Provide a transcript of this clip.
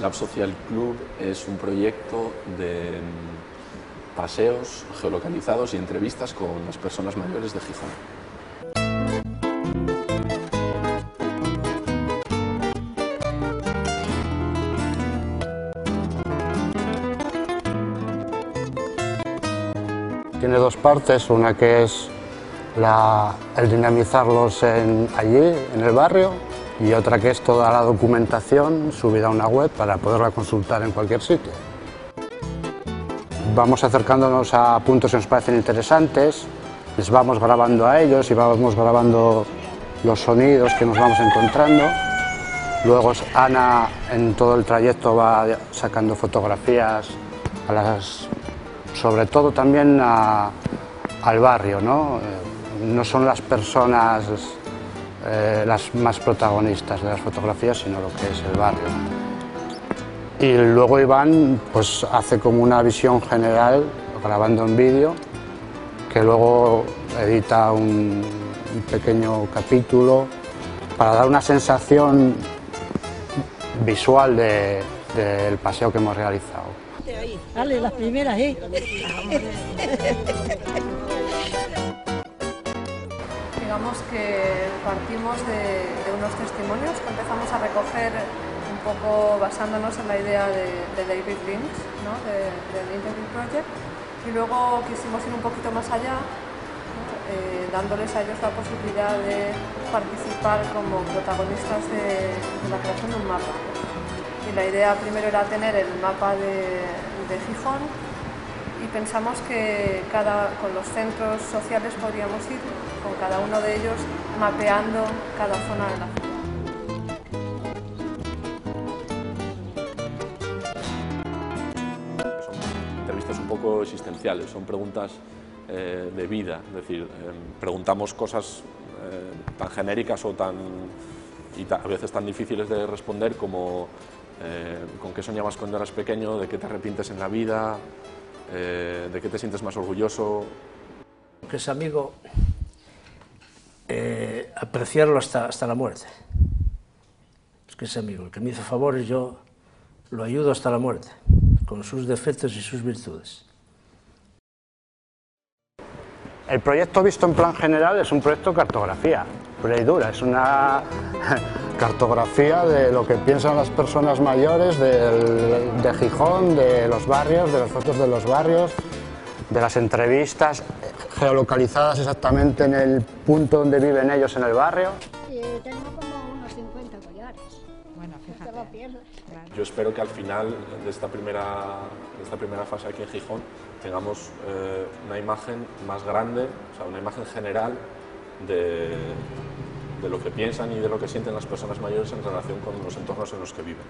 Lab Social Club es un proyecto de mm, paseos geolocalizados y entrevistas con las personas mayores de Gijón. Tiene dos partes, una que es el dinamizarlos allí, en el barrio, y otra que es toda la documentación subida a una web para poderla consultar en cualquier sitio. Vamos acercándonos a puntos que nos parecen interesantes, les vamos grabando a ellos y vamos grabando los sonidos que nos vamos encontrando. Luego Ana en todo el trayecto va sacando fotografías a las sobre todo también a- al barrio, ¿no? Eh, No son las personas eh, las más protagonistas de las fotografías, sino lo que es el barrio. Y luego Iván pues, hace como una visión general, grabando en vídeo, que luego edita un, un pequeño capítulo para dar una sensación visual de- del paseo que hemos realizado. Dale, las primeras, ¿eh? Digamos que partimos de, de unos testimonios que empezamos a recoger un poco basándonos en la idea de, de David Lynch, ¿no? de- del Interview Project, y luego quisimos ir un poquito más allá. Eh, dándoles a ellos la posibilidad de participar como protagonistas de, de la creación de un mapa. Y la idea primero era tener el mapa de, de Gijón y pensamos que cada, con los centros sociales podríamos ir, con cada uno de ellos, mapeando cada zona de la ciudad. Un poco existenciales, son preguntas eh, de vida, es decir, eh, preguntamos cosas eh, tan genéricas o tan, y a veces tan difíciles de responder como eh, con qué soñabas cuando eras pequeño, de qué te arrepientes en la vida, eh, de qué te sientes más orgulloso. que es amigo, eh, apreciarlo hasta, hasta la muerte. Es que es amigo, el que me hizo favores yo lo ayudo hasta la muerte, con sus defectos y sus virtudes. El proyecto visto en plan general es un proyecto de cartografía, pura y dura. Es una cartografía de lo que piensan las personas mayores del- de Gijón, de los barrios, de las fotos de los barrios, de las entrevistas geolocalizadas exactamente en el punto donde viven ellos en el barrio. Eh, tengo como unos 50 collares. Bueno, No te fíjate. Yo espero que al final de esta primera, de esta primera fase aquí en Gijón tengamos eh, una imagen más grande, o sea, una imagen general de, de lo que piensan y de lo que sienten las personas mayores en relación con los entornos en los que viven.